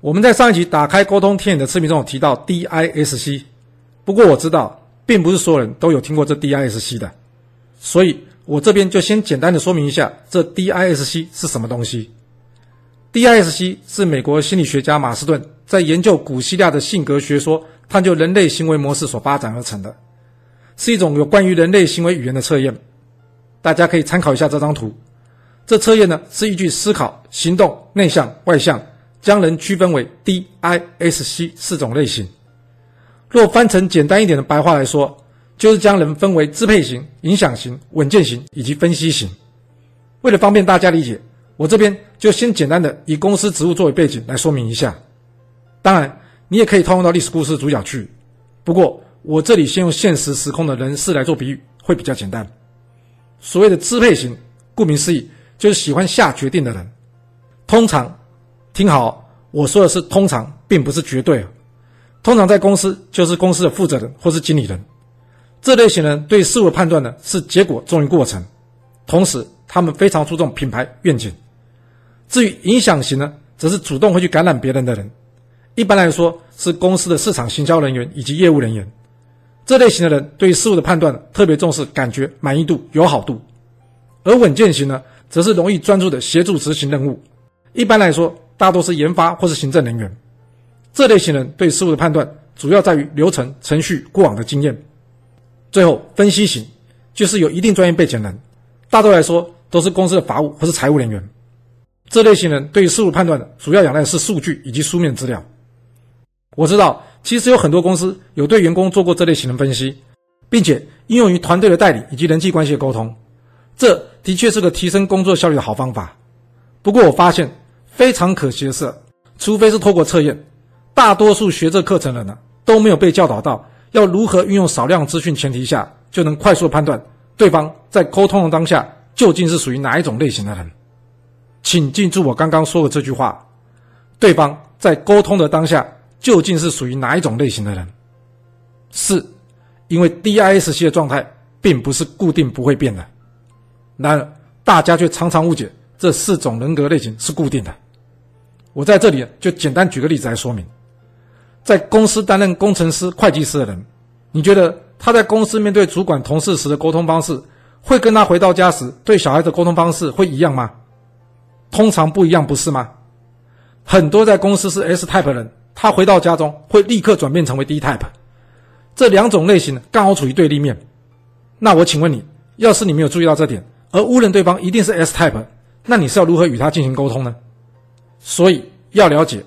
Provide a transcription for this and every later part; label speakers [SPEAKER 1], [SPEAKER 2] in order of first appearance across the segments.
[SPEAKER 1] 我们在上一集打开沟通天眼的视频中有提到 DISC，不过我知道并不是所有人都有听过这 DISC 的，所以我这边就先简单的说明一下这 DISC 是什么东西。DISC 是美国心理学家马斯顿在研究古希腊的性格学说、探究人类行为模式所发展而成的，是一种有关于人类行为语言的测验。大家可以参考一下这张图。这测验呢是依据思考、行动、内向、外向，将人区分为 DISC 四种类型。若翻成简单一点的白话来说，就是将人分为支配型、影响型、稳健型以及分析型。为了方便大家理解，我这边就先简单的以公司职务作为背景来说明一下，当然你也可以套用到历史故事主角去。不过我这里先用现实时空的人事来做比喻，会比较简单。所谓的支配型，顾名思义就是喜欢下决定的人。通常，听好，我说的是通常，并不是绝对。通常在公司就是公司的负责人或是经理人，这类型人对事物的判断呢是结果重于过程，同时他们非常注重品牌愿景。至于影响型呢，则是主动会去感染别人的人，一般来说是公司的市场行销人员以及业务人员。这类型的人对事物的判断特别重视感觉、满意度、友好度，而稳健型呢，则是容易专注的协助执行任务。一般来说，大多是研发或是行政人员。这类型人对事物的判断主要在于流程、程序、过往的经验。最后，分析型就是有一定专业背景的人，大多来说都是公司的法务或是财务人员。这类型人对于事物判断的主要仰赖是数据以及书面资料。我知道，其实有很多公司有对员工做过这类型的分析，并且应用于团队的代理以及人际关系的沟通。这的确是个提升工作效率的好方法。不过我发现非常可惜的是，除非是透过测验，大多数学这课程的人呢都没有被教导到要如何运用少量资讯前提下，就能快速判断对方在沟通的当下究竟是属于哪一种类型的人。请记住我刚刚说的这句话：对方在沟通的当下究竟是属于哪一种类型的人？四，因为 DISC 的状态并不是固定不会变的。然而，大家却常常误解这四种人格类型是固定的。我在这里就简单举个例子来说明：在公司担任工程师、会计师的人，你觉得他在公司面对主管、同事时的沟通方式，会跟他回到家时对小孩的沟通方式会一样吗？通常不一样，不是吗？很多在公司是 S type 的人，他回到家中会立刻转变成为 D type。这两种类型刚好处于对立面。那我请问你，要是你没有注意到这点，而误认对方一定是 S type，那你是要如何与他进行沟通呢？所以要了解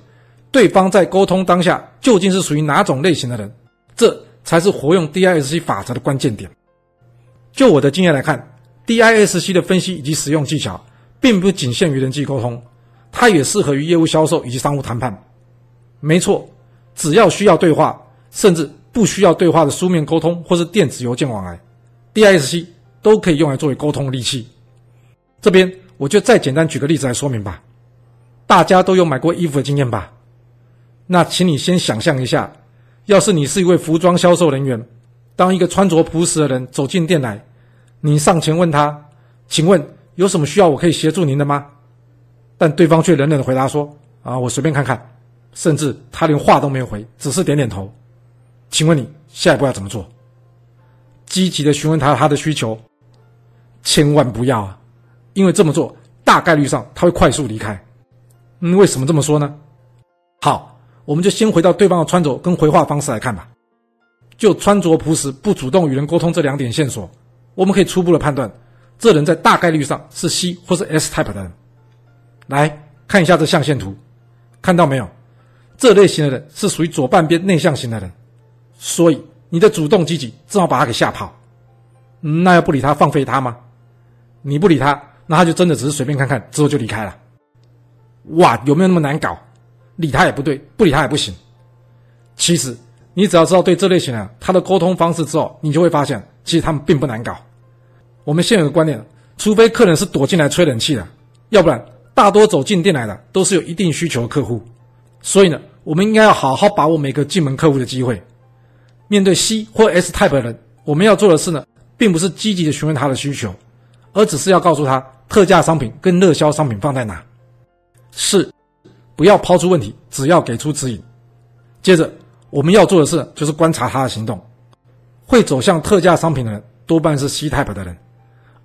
[SPEAKER 1] 对方在沟通当下究竟是属于哪种类型的人，这才是活用 DISC 法则的关键点。就我的经验来看，DISC 的分析以及使用技巧。并不仅限于人际沟通，它也适合于业务销售以及商务谈判。没错，只要需要对话，甚至不需要对话的书面沟通或是电子邮件往来，DISC 都可以用来作为沟通的利器。这边我就再简单举个例子来说明吧。大家都有买过衣服的经验吧？那请你先想象一下，要是你是一位服装销售人员，当一个穿着朴实的人走进店来，你上前问他，请问，有什么需要我可以协助您的吗？但对方却冷冷的回答说：“啊，我随便看看。”甚至他连话都没有回，只是点点头。请问你下一步要怎么做？积极的询问他他的需求。千万不要啊，因为这么做大概率上他会快速离开。嗯，为什么这么说呢？好，我们就先回到对方的穿着跟回话方式来看吧。就穿着朴实、不主动与人沟通这两点线索，我们可以初步的判断。这人在大概率上是 C 或是 S type 的人。来看一下这象限图，看到没有？这类型的人是属于左半边内向型的人，所以你的主动积极正好把他给吓跑。那要不理他，放飞他吗？你不理他，那他就真的只是随便看看，之后就离开了。哇，有没有那么难搞？理他也不对，不理他也不行。其实你只要知道对这类型的人他的沟通方式之后，你就会发现，其实他们并不难搞。我们现有的观念，除非客人是躲进来吹冷气的，要不然大多走进店来的都是有一定需求的客户。所以呢，我们应该要好好把握每个进门客户的机会。面对 C 或 S type 的人，我们要做的事呢，并不是积极的询问他的需求，而只是要告诉他特价商品跟热销商品放在哪。是，不要抛出问题，只要给出指引。接着我们要做的事就是观察他的行动。会走向特价商品的人多半是 C type 的人，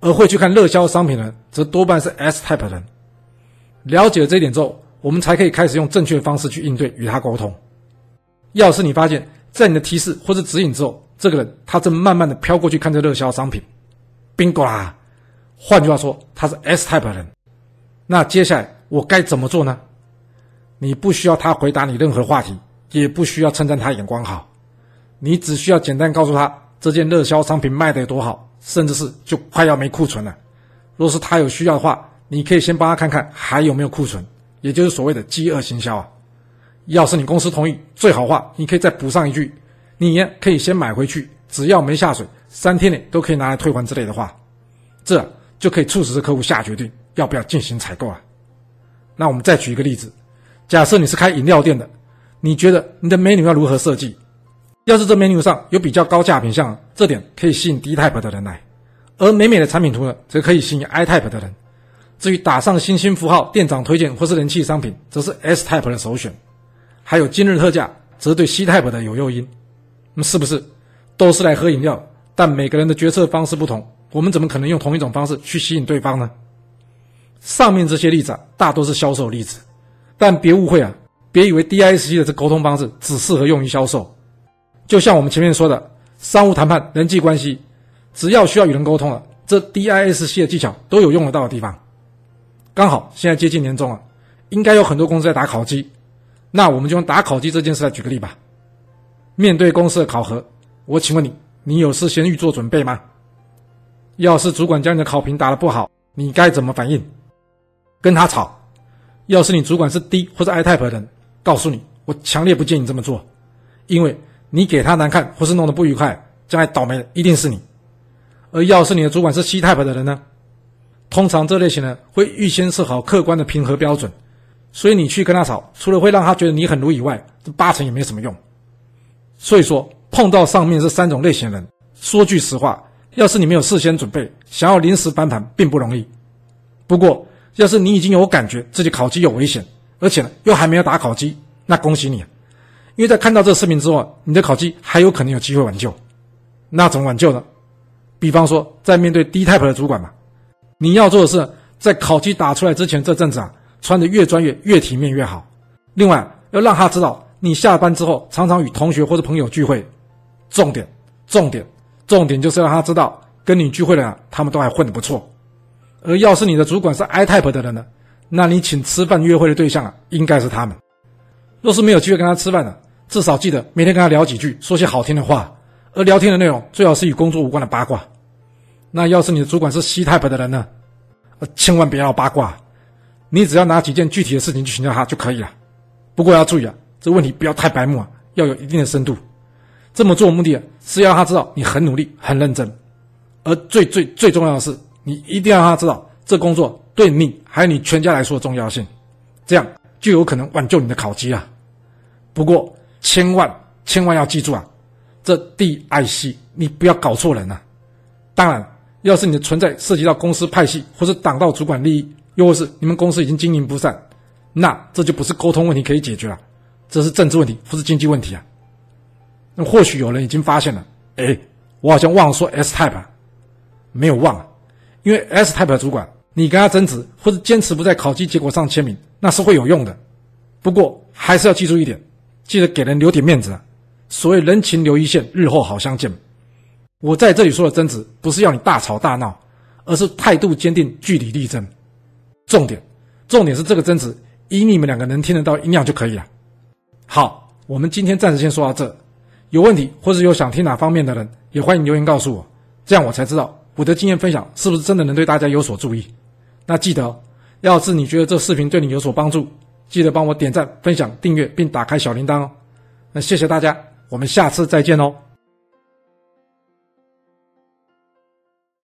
[SPEAKER 1] 而会去看热销商品的人则多半是 S type 的人。了解了这一点之后，我们才可以开始用正确的方式去应对与他沟通。要是你发现，在你的提示或是指引之后，这个人他正慢慢的飘过去看这热销商品，bingo 啦！换句话说，他是 S type 的人。那接下来我该怎么做呢？你不需要他回答你任何话题，也不需要称赞他眼光好，你只需要简单告诉他这件热销商品卖得有多好，甚至是就快要没库存了。若是他有需要的话，你可以先帮他看看还有没有库存，也就是所谓的饥饿行销啊。要是你公司同意，最好话你可以再补上一句，你呀可以先买回去，只要没下水，三天内都可以拿来退还之类的话，这就可以促使这客户下决定要不要进行采购啊。那我们再举一个例子，假设你是开饮料店的，你觉得你的 menu 要如何设计？要是这 menu 上有比较高价品项，这点可以吸引 D type 的人来，而美美的产品图呢，则可以吸引 I type 的人。至于打上星星符号、店长推荐或是人气商品，则是 S type 的首选。还有今日特价，则对 C type 的有诱因。那么是不是都是来喝饮料？但每个人的决策方式不同，我们怎么可能用同一种方式去吸引对方呢？上面这些例子啊，大多是销售例子，但别误会啊，别以为 DISC 的这沟通方式只适合用于销售。就像我们前面说的，商务谈判、人际关系，只要需要与人沟通了，这 DISC 的技巧都有用得到的地方。刚好现在接近年终了，应该有很多公司在打考绩。那我们就用打考绩这件事来举个例吧。面对公司的考核，我请问你，你有事先预做准备吗？要是主管将你的考评打得不好，你该怎么反应？跟他吵。要是你主管是 D 或者 I type 的人，告诉你，我强烈不建议你这么做，因为你给他难看或是弄得不愉快，将来倒霉的一定是你。而要是你的主管是 C type 的人呢？通常这类型呢，会预先设好客观的评核标准。所以你去跟他吵，除了会让他觉得你很鲁以外，这八成也没什么用。所以说，碰到上面这三种类型的人，说句实话，要是你没有事先准备，想要临时翻盘并不容易。不过，要是你已经有感觉自己考绩有危险，而且呢又还没有打考绩，那恭喜你！因为在看到这个视频之后，你的考绩还有可能有机会挽救。那怎么挽救呢？比方说，在面对 D type 的主管嘛，你要做的是，在考绩打出来之前这阵子啊。穿的越专业、越体面越好。另外，要让他知道你下班之后常常与同学或者朋友聚会。重点、重点、重点就是让他知道跟你聚会的人，他们都还混得不错。而要是你的主管是 I type 的人呢，那你请吃饭约会的对象啊，应该是他们。若是没有机会跟他吃饭的，至少记得每天跟他聊几句，说些好听的话。而聊天的内容最好是与工作无关的八卦。那要是你的主管是 C type 的人呢，千万别要八卦。你只要拿几件具体的事情去请教他就可以了，不过要注意啊，这问题不要太白目啊，要有一定的深度。这么做目的啊，是要让他知道你很努力、很认真，而最最最重要的是，你一定要让他知道这工作对你还有你全家来说的重要性，这样就有可能挽救你的考绩啊。不过千万千万要记住啊，这 DIC 你不要搞错人啊。当然，要是你的存在涉及到公司派系或是挡到主管利益。又或是你们公司已经经营不善，那这就不是沟通问题可以解决了，这是政治问题或是经济问题啊。那或许有人已经发现了，哎，我好像忘了说 S type 啊，没有忘啊，因为 S type 主管，你跟他争执或者坚持不在考绩结果上签名，那是会有用的。不过还是要记住一点，记得给人留点面子啊。所谓人情留一线，日后好相见。我在这里说的争执，不是要你大吵大闹，而是态度坚定，据理力争。重点，重点是这个争执，以你们两个能听得到音量就可以了。好，我们今天暂时先说到这。有问题或是有想听哪方面的人，也欢迎留言告诉我，这样我才知道我的经验分享是不是真的能对大家有所注意。那记得，要是你觉得这视频对你有所帮助，记得帮我点赞、分享、订阅并打开小铃铛哦。那谢谢大家，我们下次再见哦。